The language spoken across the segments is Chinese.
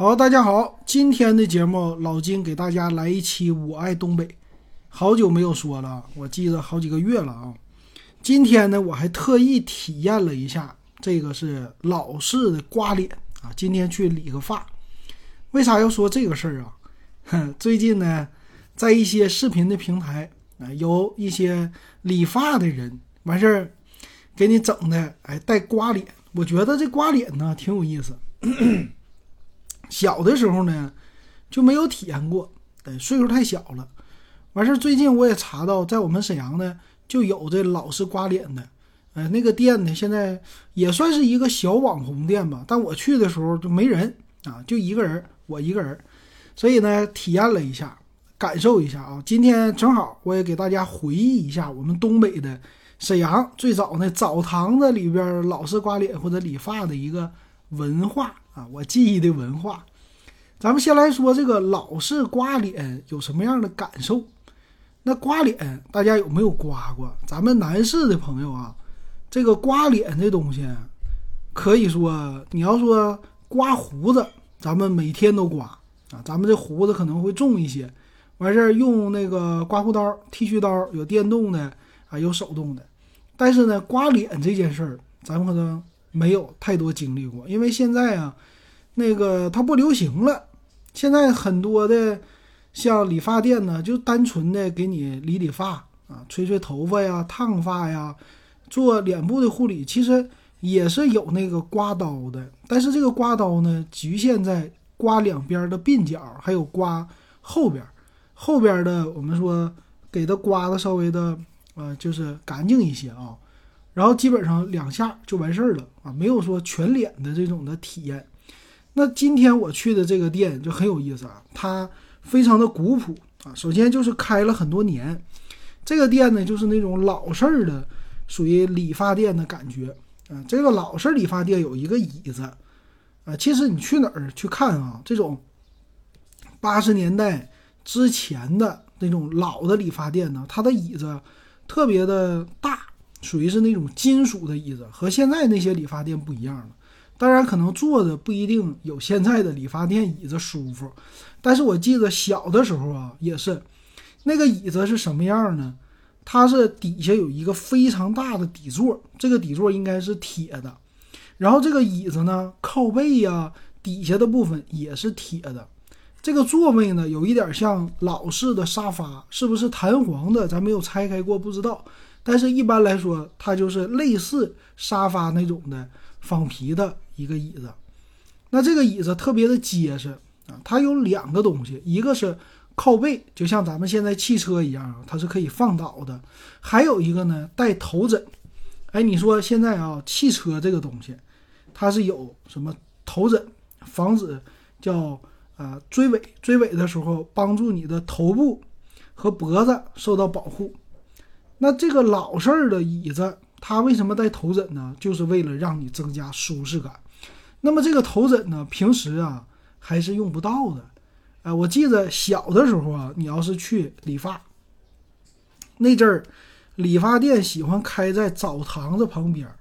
好，大家好，今天的节目老金给大家来一期《我爱东北》，好久没有说了，我记得好几个月了啊。今天呢，我还特意体验了一下，这个是老式的刮脸啊。今天去理个发，为啥要说这个事儿啊？哼，最近呢，在一些视频的平台啊，有一些理发的人完事儿给你整的，哎，带刮脸。我觉得这刮脸呢挺有意思。小的时候呢，就没有体验过，对，岁数太小了。完事儿，最近我也查到，在我们沈阳呢，就有这老式刮脸的，呃，那个店呢，现在也算是一个小网红店吧。但我去的时候就没人啊，就一个人，我一个人，所以呢，体验了一下，感受一下啊。今天正好我也给大家回忆一下我们东北的沈阳最早那澡堂子里边老式刮脸或者理发的一个文化啊，我记忆的文化。咱们先来说这个老式刮脸有什么样的感受？那刮脸大家有没有刮过？咱们男士的朋友啊，这个刮脸这东西，可以说你要说刮胡子，咱们每天都刮啊。咱们这胡子可能会重一些，完事儿用那个刮胡刀、剃须刀，有电动的啊，有手动的。但是呢，刮脸这件事儿，咱们可能没有太多经历过，因为现在啊，那个它不流行了。现在很多的像理发店呢，就单纯的给你理理发啊，吹吹头发呀，烫发呀，做脸部的护理，其实也是有那个刮刀的。但是这个刮刀呢，局限在刮两边的鬓角，还有刮后边，后边的我们说给它刮的稍微的呃，就是干净一些啊。然后基本上两下就完事儿了啊，没有说全脸的这种的体验。那今天我去的这个店就很有意思啊，它非常的古朴啊。首先就是开了很多年，这个店呢就是那种老式儿的，属于理发店的感觉啊。这个老式理发店有一个椅子啊，其实你去哪儿去看啊，这种八十年代之前的那种老的理发店呢，它的椅子特别的大，属于是那种金属的椅子，和现在那些理发店不一样了。当然，可能坐的不一定有现在的理发店椅子舒服，但是我记得小的时候啊，也是那个椅子是什么样呢？它是底下有一个非常大的底座，这个底座应该是铁的，然后这个椅子呢，靠背呀底下的部分也是铁的，这个座位呢有一点像老式的沙发，是不是弹簧的？咱没有拆开过，不知道。但是一般来说，它就是类似沙发那种的仿皮的。一个椅子，那这个椅子特别的结实啊，它有两个东西，一个是靠背，就像咱们现在汽车一样，它是可以放倒的；还有一个呢带头枕。哎，你说现在啊，汽车这个东西，它是有什么头枕，防止叫啊追尾，追尾的时候帮助你的头部和脖子受到保护。那这个老式儿的椅子，它为什么带头枕呢？就是为了让你增加舒适感。那么这个头枕呢，平时啊还是用不到的，哎，我记得小的时候啊，你要是去理发，那阵儿理发店喜欢开在澡堂子旁边儿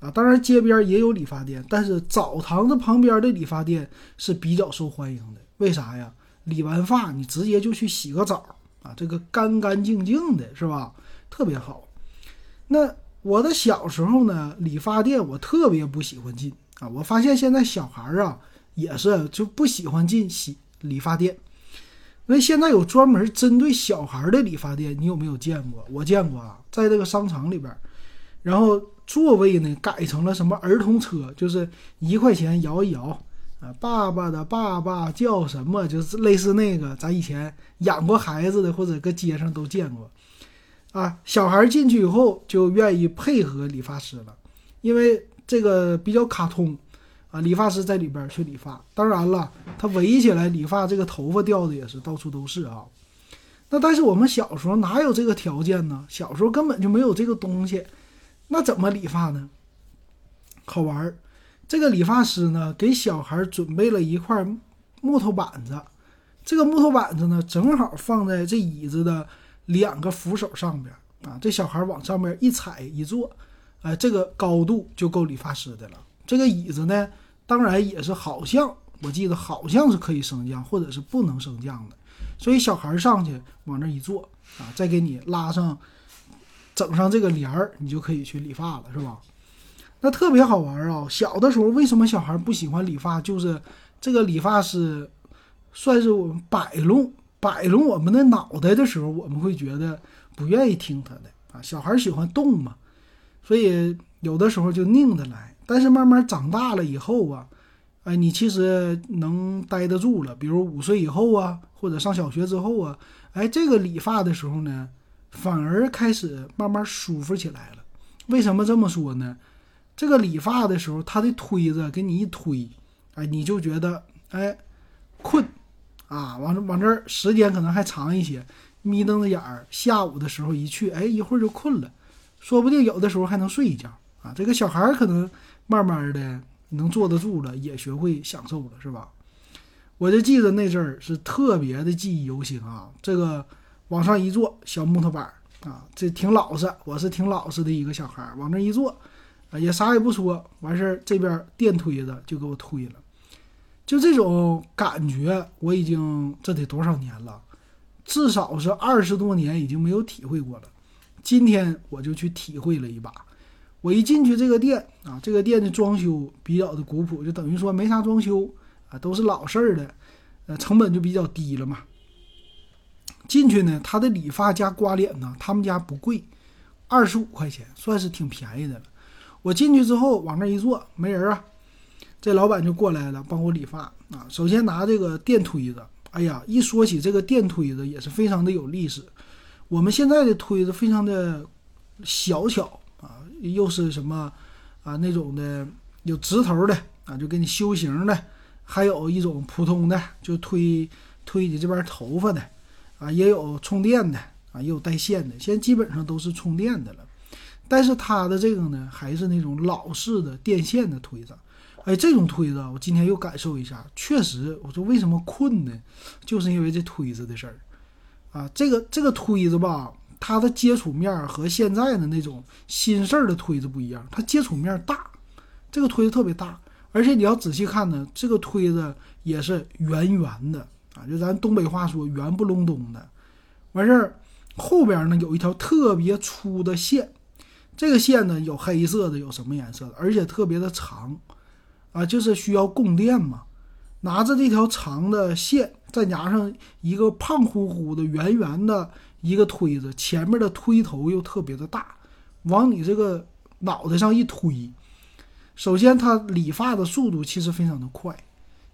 啊，当然街边也有理发店，但是澡堂子旁边的理发店是比较受欢迎的。为啥呀？理完发你直接就去洗个澡啊，这个干干净净的，是吧？特别好。那我的小时候呢，理发店我特别不喜欢进。啊，我发现现在小孩儿啊也是就不喜欢进洗理发店。那现在有专门针对小孩的理发店，你有没有见过？我见过啊，在这个商场里边，然后座位呢改成了什么儿童车，就是一块钱摇一摇啊，爸爸的爸爸叫什么，就是类似那个咱以前养过孩子的或者搁街上都见过啊。小孩进去以后就愿意配合理发师了，因为。这个比较卡通，啊，理发师在里边去理发。当然了，他围起来理发，这个头发掉的也是到处都是啊。那但是我们小时候哪有这个条件呢？小时候根本就没有这个东西，那怎么理发呢？好玩儿，这个理发师呢给小孩准备了一块木头板子，这个木头板子呢正好放在这椅子的两个扶手上边啊，这小孩往上面一踩一坐。哎，这个高度就够理发师的了。这个椅子呢，当然也是好像我记得好像是可以升降，或者是不能升降的。所以小孩上去往那一坐啊，再给你拉上，整上这个帘儿，你就可以去理发了，是吧？那特别好玩啊！小的时候为什么小孩不喜欢理发？就是这个理发师算是我们摆弄摆弄我们的脑袋的时候，我们会觉得不愿意听他的啊。小孩喜欢动嘛，所以有的时候就拧他来。但是慢慢长大了以后啊，哎，你其实能待得住了。比如五岁以后啊，或者上小学之后啊，哎，这个理发的时候呢，反而开始慢慢舒服起来了。为什么这么说呢？这个理发的时候，他的推子给你一推，哎，你就觉得哎困啊，往这往这时间可能还长一些，眯瞪着眼儿，下午的时候一去，哎，一会儿就困了，说不定有的时候还能睡一觉啊。这个小孩儿可能慢慢的能坐得住了，也学会享受了，是吧？我就记得那阵儿是特别的记忆犹新啊。这个往上一坐，小木头板儿啊，这挺老实，我是挺老实的一个小孩儿，往那一坐。啊，也啥也不说，完事儿这边电推子就给我推了，就这种感觉，我已经这得多少年了，至少是二十多年，已经没有体会过了。今天我就去体会了一把。我一进去这个店啊，这个店的装修比较的古朴，就等于说没啥装修啊，都是老式儿的，呃，成本就比较低了嘛。进去呢，他的理发加刮脸呢，他们家不贵，二十五块钱，算是挺便宜的了。我进去之后往那一坐，没人啊，这老板就过来了，帮我理发啊。首先拿这个电推子，哎呀，一说起这个电推子也是非常的有历史。我们现在的推子非常的小巧啊，又是什么啊那种的有直头的啊，就给你修形的，还有一种普通的，就推推你这边头发的啊，也有充电的啊，也有带线的，现在基本上都是充电的了。但是它的这个呢，还是那种老式的电线的推子，哎，这种推子我今天又感受一下，确实，我说为什么困呢？就是因为这推子的事儿，啊，这个这个推子吧，它的接触面和现在的那种新式的推子不一样，它接触面大，这个推子特别大，而且你要仔细看呢，这个推子也是圆圆的啊，就咱东北话说圆不隆咚的，完事儿后边呢有一条特别粗的线。这个线呢，有黑色的，有什么颜色的，而且特别的长，啊，就是需要供电嘛。拿着这条长的线，再加上一个胖乎乎的、圆圆的一个推子，前面的推头又特别的大，往你这个脑袋上一推。首先，它理发的速度其实非常的快。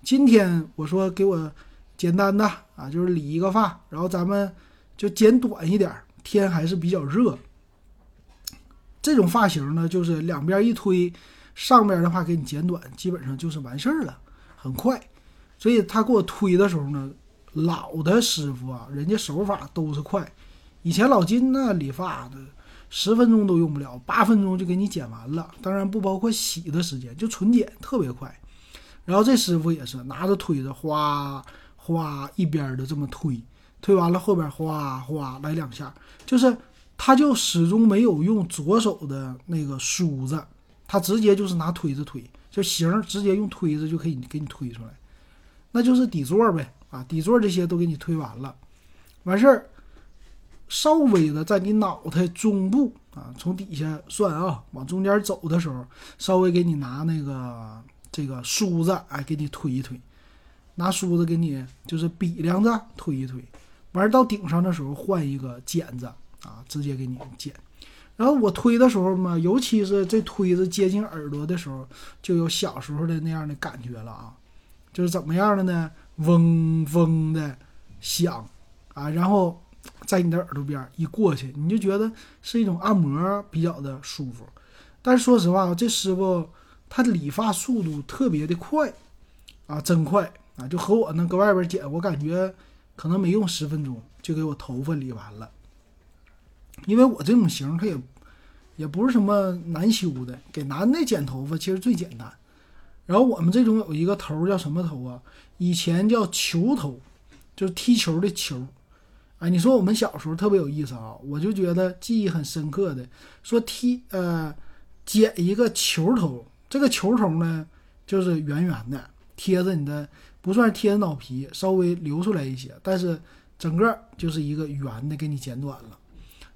今天我说给我简单的啊，就是理一个发，然后咱们就剪短一点，天还是比较热。这种发型呢，就是两边一推，上边的话给你剪短，基本上就是完事儿了，很快。所以他给我推的时候呢，老的师傅啊，人家手法都是快。以前老金那理发的，十分钟都用不了，八分钟就给你剪完了，当然不包括洗的时间，就纯剪特别快。然后这师傅也是拿着推子哗哗一边的这么推，推完了后边哗哗来两下，就是。他就始终没有用左手的那个梳子，他直接就是拿推子推，就型直接用推子就可以给你推出来，那就是底座呗啊，底座这些都给你推完了，完事儿，稍微的在你脑袋中部啊，从底下算啊，往中间走的时候，稍微给你拿那个这个梳子，哎，给你推一推，拿梳子给你就是比量着推一推，完到顶上的时候换一个剪子。啊，直接给你剪，然后我推的时候嘛，尤其是这推子接近耳朵的时候，就有小时候的那样的感觉了啊，就是怎么样的呢？嗡嗡的响啊，然后在你的耳朵边一过去，你就觉得是一种按摩，比较的舒服。但是说实话，这师傅他理发速度特别的快啊，真快啊，就和我呢搁外边剪，我感觉可能没用十分钟就给我头发理完了。因为我这种型，它也也不是什么难修的。给男的剪头发其实最简单。然后我们这种有一个头叫什么头啊？以前叫球头，就是踢球的球。哎，你说我们小时候特别有意思啊，我就觉得记忆很深刻的，说踢呃剪一个球头，这个球头呢就是圆圆的，贴着你的，不算贴着脑皮，稍微留出来一些，但是整个就是一个圆的，给你剪短了。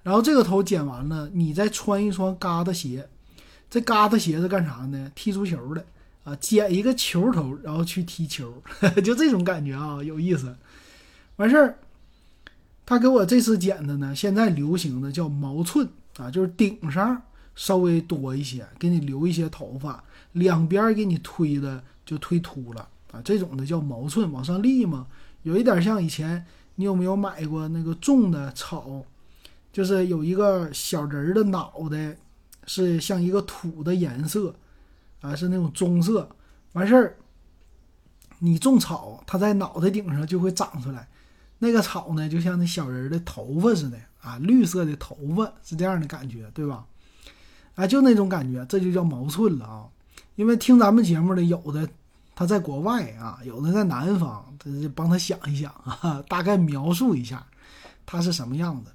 然后这个头剪完了，你再穿一双嘎达鞋，这嘎达鞋是干啥呢？踢足球的啊，剪一个球头，然后去踢球，就这种感觉啊，有意思。完事儿，他给我这次剪的呢，现在流行的叫毛寸啊，就是顶上稍微多一些，给你留一些头发，两边给你推的就推秃了啊，这种的叫毛寸，往上立嘛，有一点像以前你有没有买过那个种的草，就是有一个小人儿的脑袋是像一个土的颜色啊，是那种棕色，完事儿，你种草，它在脑袋顶上就会长出来。那个草呢，就像那小人的头发似的啊，绿色的头发是这样的感觉，对吧？啊，就那种感觉，这就叫毛寸了啊。因为听咱们节目的有的他在国外啊，有的在南方，他就帮他想一想啊，大概描述一下他是什么样子。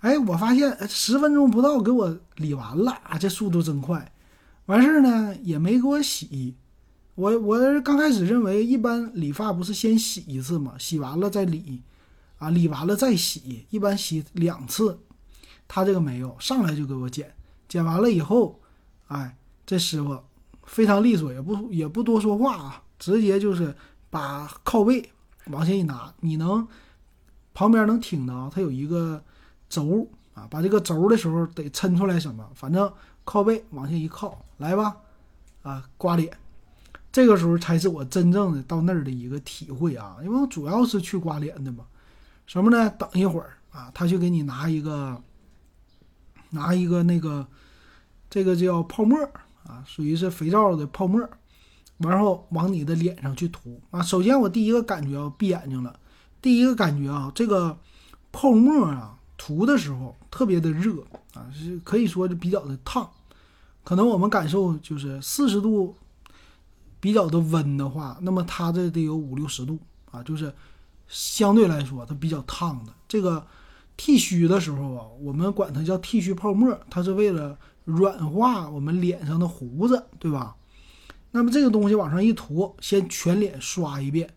哎，我发现十分钟不到给我理完了啊，这速度真快。完事儿呢，也没给我洗。我我刚开始认为，一般理发不是先洗一次嘛，洗完了再理，啊，理完了再洗，一般洗两次。他这个没有，上来就给我剪，剪完了以后，哎，这师傅非常利索，也不也不多说话啊，直接就是把靠背往前一拿，你能旁边能听到他有一个轴啊，把这个轴的时候得抻出来什么，反正靠背往下一靠，来吧，啊，刮脸。这个时候才是我真正的到那儿的一个体会啊，因为我主要是去刮脸的嘛。什么呢？等一会儿啊，他就给你拿一个，拿一个那个，这个叫泡沫啊，属于是肥皂的泡沫，然后往你的脸上去涂啊。首先我第一个感觉啊，闭眼睛了，第一个感觉啊，这个泡沫啊涂的时候特别的热啊，是可以说是比较的烫，可能我们感受就是四十度。比较的温的话，那么它这得有五六十度啊，就是相对来说它比较烫的。这个剃须的时候啊，我们管它叫剃须泡沫，它是为了软化我们脸上的胡子，对吧？那么这个东西往上一涂，先全脸刷一遍，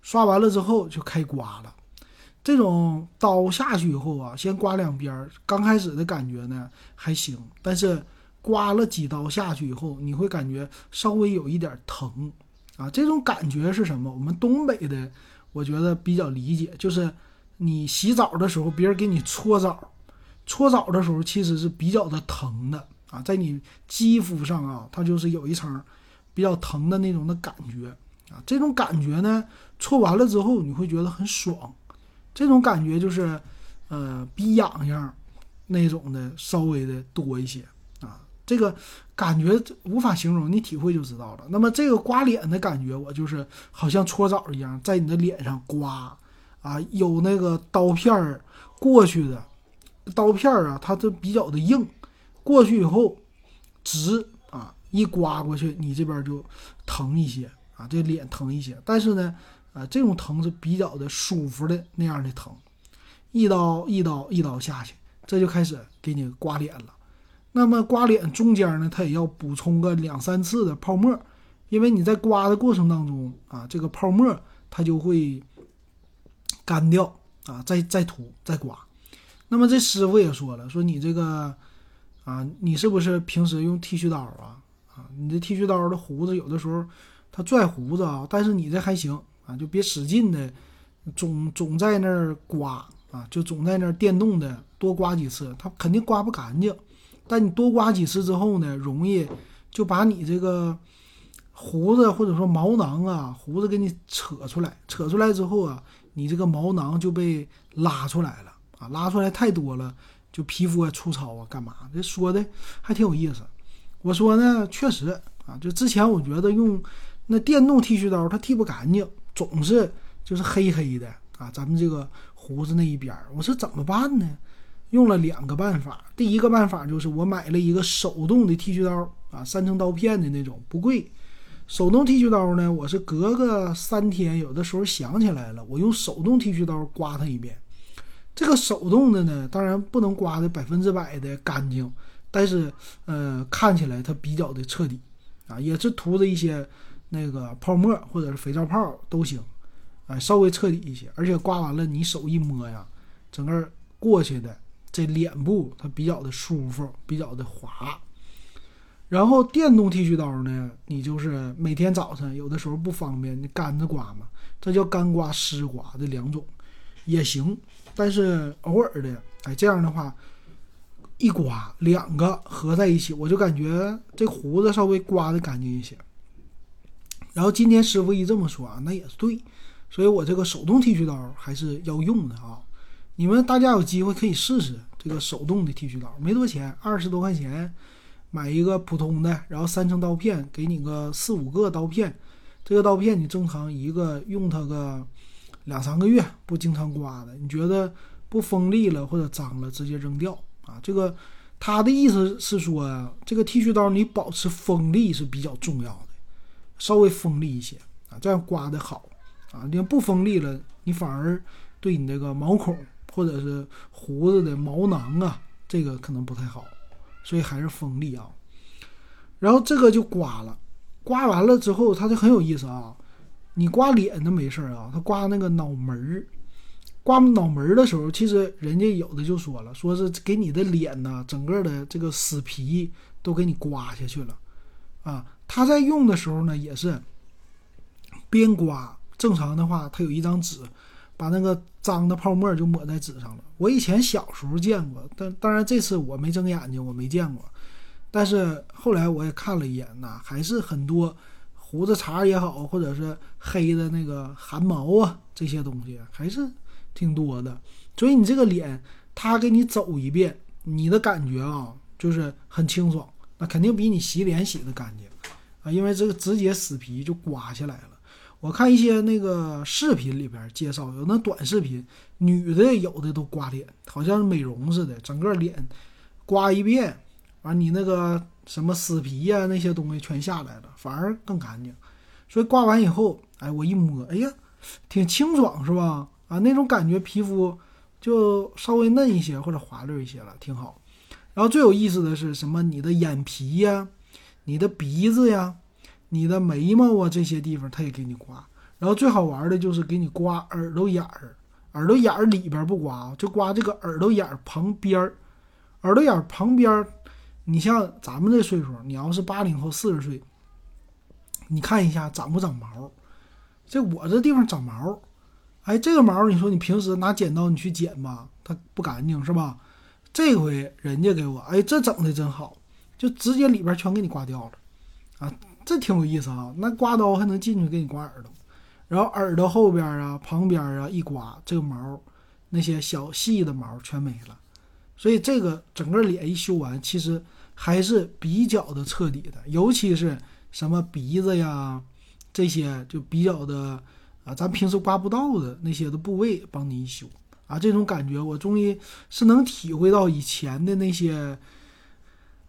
刷完了之后就开刮了。这种刀下去以后啊，先刮两边儿，刚开始的感觉呢还行，但是。刮了几刀下去以后，你会感觉稍微有一点疼，啊，这种感觉是什么？我们东北的，我觉得比较理解，就是你洗澡的时候，别人给你搓澡，搓澡的时候其实是比较的疼的啊，在你肌肤上啊，它就是有一层比较疼的那种的感觉啊，这种感觉呢，搓完了之后你会觉得很爽，这种感觉就是，呃，比痒痒那种的稍微的多一些啊。这个感觉无法形容，你体会就知道了。那么这个刮脸的感觉，我就是好像搓澡一样，在你的脸上刮，啊，有那个刀片儿过去的，刀片儿啊，它都比较的硬，过去以后直啊，一刮过去，你这边就疼一些啊，这脸疼一些。但是呢，啊，这种疼是比较的舒服的那样的疼，一刀一刀一刀下去，这就开始给你刮脸了。那么刮脸中间呢，它也要补充个两三次的泡沫，因为你在刮的过程当中啊，这个泡沫它就会干掉啊，再再涂再刮。那么这师傅也说了，说你这个啊，你是不是平时用剃须刀啊？啊，你这剃须刀的胡子有的时候它拽胡子啊，但是你这还行啊，就别使劲的总总在那儿刮啊，就总在那儿电动的多刮几次，它肯定刮不干净。但你多刮几次之后呢，容易就把你这个胡子或者说毛囊啊，胡子给你扯出来，扯出来之后啊，你这个毛囊就被拉出来了啊，拉出来太多了，就皮肤粗糙啊，干嘛？这说的还挺有意思。我说呢，确实啊，就之前我觉得用那电动剃须刀它剃不干净，总是就是黑黑的啊，咱们这个胡子那一边儿，我说怎么办呢？用了两个办法，第一个办法就是我买了一个手动的剃须刀啊，三层刀片的那种，不贵。手动剃须刀呢，我是隔个三天，有的时候想起来了，我用手动剃须刀刮它一遍。这个手动的呢，当然不能刮的百分之百的干净，但是呃，看起来它比较的彻底啊，也是涂的一些那个泡沫或者是肥皂泡都行，哎，稍微彻底一些，而且刮完了你手一摸呀，整个过去的这脸部它比较的舒服，比较的滑。然后电动剃须刀呢，你就是每天早晨有的时候不方便，你干着刮嘛，这叫干刮湿刮这两种也行，但是偶尔的，哎，这样的话一刮两个合在一起，我就感觉这胡子稍微刮的干净一些。然后今天师傅一这么说啊，那也是对，所以我这个手动剃须刀还是要用的啊。你们大家有机会可以试试这个手动的剃须刀，没多钱，二十多块钱。买一个普通的，然后三层刀片，给你个四五个刀片。这个刀片你正常一个用它个两三个月，不经常刮的，你觉得不锋利了或者脏了，直接扔掉啊。这个他的意思是说，这个剃须刀你保持锋利是比较重要，稍微锋利一些啊，这样刮的好啊。你要不锋利了，你反而对你这个毛孔或者是胡子的毛囊啊，这个可能不太好。所以还是锋利啊，然后这个就刮了，刮完了之后，它就很有意思啊。你刮脸的没事儿啊，他刮那个脑门儿，刮脑门儿的时候，其实人家有的就说了，说是给你的脸呢，整个的这个死皮都给你刮下去了啊。他在用的时候呢，也是边刮，正常的话，他有一张纸。把那个脏的泡沫就抹在纸上了。我以前小时候见过，但当然这次我没睁眼睛，我没见过。但是后来我也看了一眼呐，还是很多胡子茬也好，或者是黑的那个汗毛啊这些东西还是挺多的。所以你这个脸，他给你走一遍，你的感觉啊就是很清爽，那肯定比你洗脸洗的干净啊，因为这个直接死皮就刮下来了。我看一些那个视频里边介绍，有那短视频，女的有的都刮脸，好像是美容似的，整个脸刮一遍，完你那个什么死皮呀那些东西全下来了，反而更干净。所以刮完以后，哎，我一摸，哎呀，挺清爽是吧？啊，那种感觉皮肤就稍微嫩一些或者滑溜一些了，挺好。然后最有意思的是什么？你的眼皮呀，你的鼻子呀。你的眉毛啊，这些地方他也给你刮，然后最好玩的就是给你刮耳朵眼儿，耳朵眼儿里边不刮，就刮这个耳朵眼儿旁边儿，耳朵眼儿旁边儿。你像咱们这岁数，你要是八零后四十岁，你看一下长不长毛？这我这地方长毛，哎，这个毛你说你平时拿剪刀你去剪吧，它不干净是吧？这回人家给我，哎，这整的真好，就直接里边全给你刮掉了，啊。这挺有意思啊，那刮刀还能进去给你刮耳朵，然后耳朵后边啊、旁边啊一刮，这个毛那些小细的毛全没了，所以这个整个脸一修完，其实还是比较的彻底的，尤其是什么鼻子呀这些就比较的啊，咱平时刮不到的那些的部位帮你一修。啊，这种感觉我终于是能体会到以前的那些，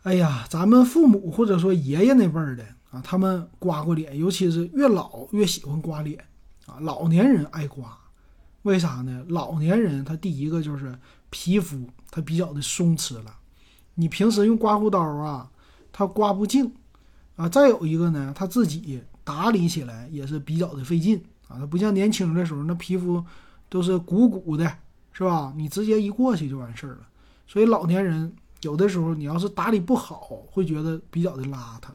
哎呀，咱们父母或者说爷爷那辈儿的。啊，他们刮过脸，尤其是越老越喜欢刮脸，啊，老年人爱刮，为啥呢？老年人他第一个就是皮肤他比较的松弛了，你平时用刮胡刀啊，他刮不净，啊，再有一个呢，他自己打理起来也是比较的费劲，啊，他不像年轻的时候那皮肤都是鼓鼓的，是吧？你直接一过去就完事儿了，所以老年人有的时候你要是打理不好，会觉得比较的邋遢。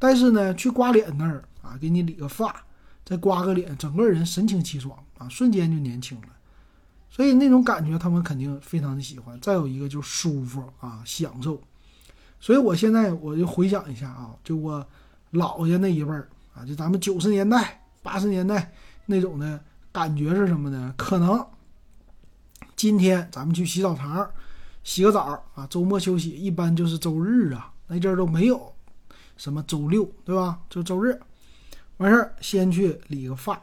但是呢，去刮脸那儿啊，给你理个发，再刮个脸，整个人神清气爽啊，瞬间就年轻了。所以那种感觉他们肯定非常的喜欢。再有一个就是舒服啊，享受。所以我现在我就回想一下啊，就我姥爷那一辈儿啊，就咱们九十年代、八十年代那种的感觉是什么呢？可能今天咱们去洗澡堂洗个澡啊，周末休息，一般就是周日啊，那阵儿都没有。什么周六对吧？就周日，完事儿先去理个发，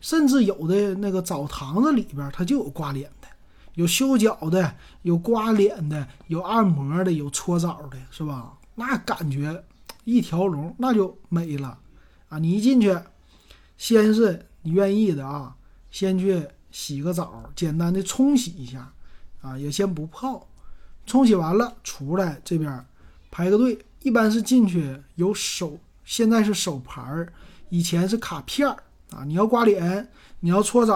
甚至有的那个澡堂子里边，它就有刮脸的，有修脚的，有刮脸的，有按摩的，有搓澡的，是吧？那感觉一条龙，那就美了啊！你一进去，先是你愿意的啊，先去洗个澡，简单的冲洗一下啊，也先不泡，冲洗完了出来这边排个队。一般是进去有手，现在是手牌儿，以前是卡片儿啊，你要刮脸，你要搓澡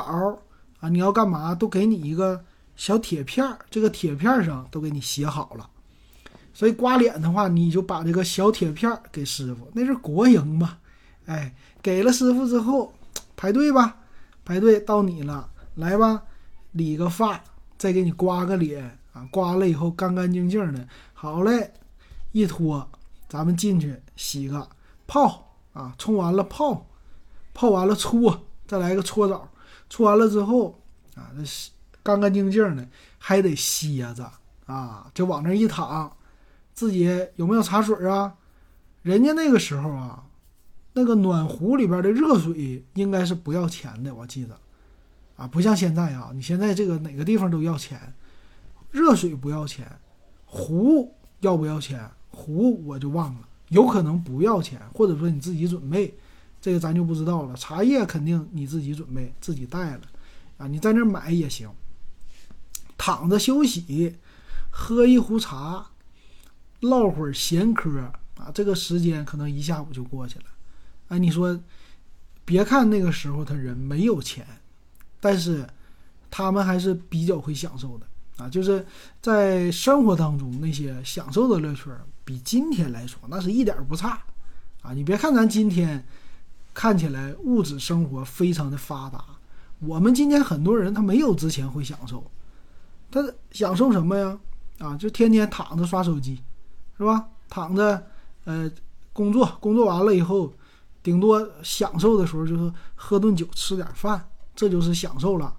啊，你要干嘛，都给你一个小铁片儿，这个铁片上都给你写好了。所以刮脸的话，你就把这个小铁片儿给师傅，那是国营嘛，哎，给了师傅之后，排队吧，排队到你了，来吧，理个发，再给你刮个脸啊，刮了以后干干净净的，好嘞，一脱，咱们进去洗个泡啊，冲完了泡，泡完了搓，再来个搓澡，搓完了之后啊，这干干净净的，还得歇着啊，就往那一躺。自己有没有茶水啊？人家那个时候啊，那个暖壶里边的热水应该是不要钱的，我记得，啊，不像现在啊，你现在这个哪个地方都要钱，热水不要钱，壶要不要钱？壶我就忘了，有可能不要钱，或者说你自己准备，这个咱就不知道了。茶叶肯定你自己准备，自己带了，啊，你在那买也行，躺着休息，喝一壶茶。唠会儿闲嗑啊，这个时间可能一下午就过去了。哎，你说，别看那个时候他人没有钱，但是他们还是比较会享受的啊。就是在生活当中那些享受的乐趣，比今天来说那是一点不差啊。你别看咱今天看起来物质生活非常的发达，我们今天很多人他没有之前会享受，他享受什么呀？啊，就天天躺着刷手机。是吧？躺着，呃，工作工作完了以后，顶多享受的时候就是喝顿酒、吃点饭，这就是享受了，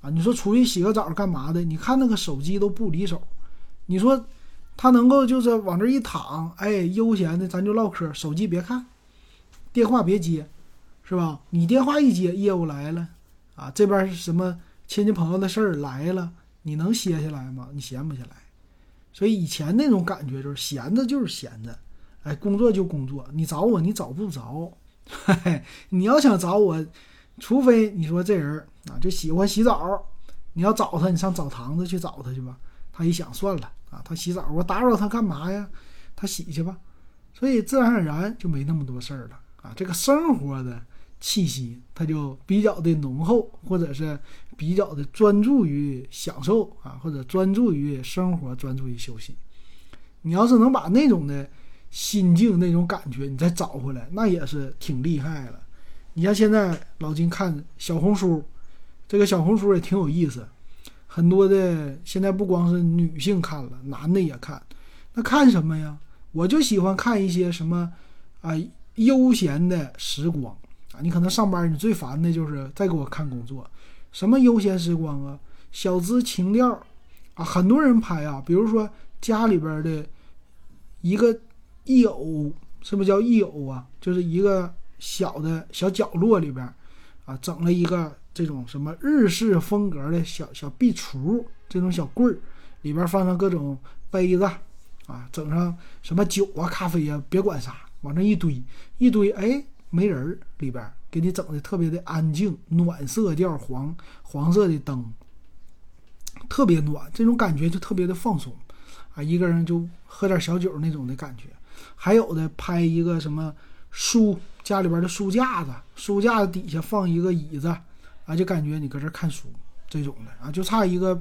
啊！你说出去洗个澡干嘛的？你看那个手机都不离手，你说他能够就是往这一躺，哎，悠闲的咱就唠嗑，手机别看，电话别接，是吧？你电话一接，业务来了，啊，这边是什么亲戚朋友的事儿来了，你能歇下来吗？你闲不下来。所以以前那种感觉就是闲着就是闲着，哎，工作就工作，你找我你找不着，嘿你要想找我，除非你说这人啊就喜欢洗澡，你要找他，你上澡堂子去找他去吧。他一想算了啊，他洗澡我打扰他干嘛呀？他洗去吧。所以自然而然就没那么多事儿了啊。这个生活的气息它就比较的浓厚，或者是。比较的专注于享受啊，或者专注于生活，专注于休息。你要是能把那种的心境、那种感觉，你再找回来，那也是挺厉害了。你像现在老金看小红书，这个小红书也挺有意思，很多的现在不光是女性看了，男的也看。那看什么呀？我就喜欢看一些什么啊悠闲的时光啊。你可能上班，你最烦的就是再给我看工作。什么悠闲时光啊，小资情调啊，很多人拍啊。比如说家里边的一个一偶，是不是叫一偶啊？就是一个小的小角落里边啊，整了一个这种什么日式风格的小小壁橱，这种小柜儿，里边放上各种杯子啊，整上什么酒啊、咖啡啊，别管啥，往那一堆一堆，哎，没人儿里边。给你整的特别的安静，暖色调黄黄色的灯，特别暖，这种感觉就特别的放松啊！一个人就喝点小酒那种的感觉。还有的拍一个什么书，家里边的书架子，书架子底下放一个椅子啊，就感觉你搁这看书这种的啊，就差一个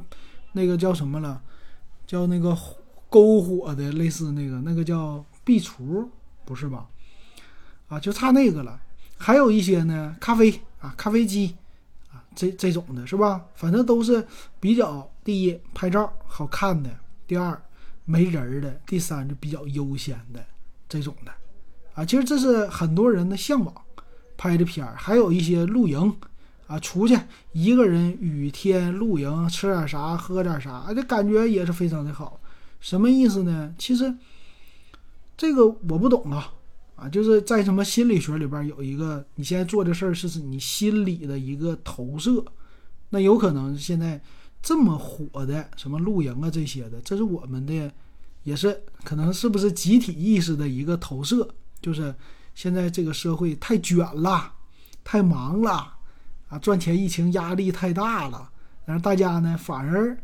那个叫什么了，叫那个篝火的，类似那个那个叫壁橱，不是吧？啊，就差那个了。还有一些呢，咖啡啊，咖啡机啊，这这种的是吧？反正都是比较第一拍照好看的，第二没人儿的，第三就比较悠闲的这种的啊。其实这是很多人的向往，拍的片儿。还有一些露营啊，出去一个人雨天露营，吃点啥，喝点啥，这感觉也是非常的好。什么意思呢？其实这个我不懂啊。啊，就是在什么心理学里边有一个，你现在做的事儿是你心理的一个投射，那有可能现在这么火的什么露营啊这些的，这是我们的，也是可能是不是集体意识的一个投射？就是现在这个社会太卷了，太忙了，啊，赚钱疫情压力太大了，然后大家呢反而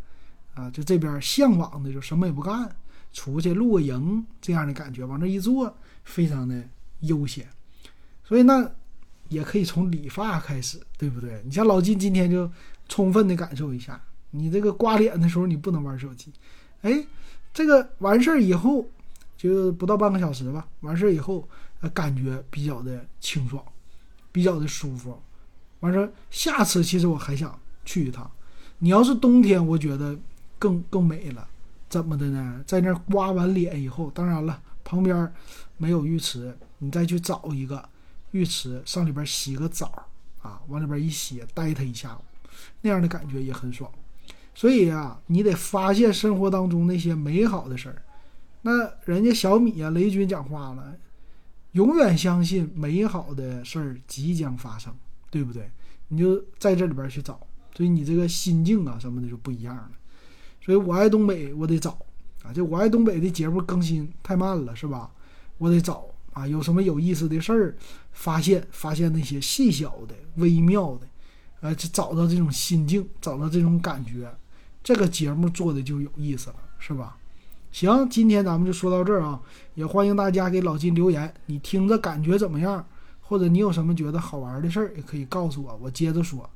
啊，就这边向往的就什么也不干，出去露个营这样的感觉，往那一坐。非常的悠闲，所以那也可以从理发开始，对不对？你像老金今天就充分的感受一下，你这个刮脸的时候你不能玩手机，哎，这个完事儿以后就不到半个小时吧，完事儿以后呃感觉比较的清爽，比较的舒服。完事儿下次其实我还想去一趟，你要是冬天，我觉得更更美了。怎么的呢？在那儿刮完脸以后，当然了，旁边没有浴池，你再去找一个浴池，上里边洗个澡啊，往里边一洗，待它一下午，那样的感觉也很爽。所以啊，你得发现生活当中那些美好的事儿。那人家小米啊，雷军讲话了，永远相信美好的事儿即将发生，对不对？你就在这里边去找，所以你这个心境啊什么的就不一样了。所以我爱东北，我得找啊！这我爱东北的节目更新太慢了，是吧？我得找啊，有什么有意思的事儿，发现发现那些细小的、微妙的，呃，就找到这种心境，找到这种感觉，这个节目做的就有意思了，是吧？行，今天咱们就说到这儿啊！也欢迎大家给老金留言，你听着感觉怎么样？或者你有什么觉得好玩的事儿，也可以告诉我，我接着说。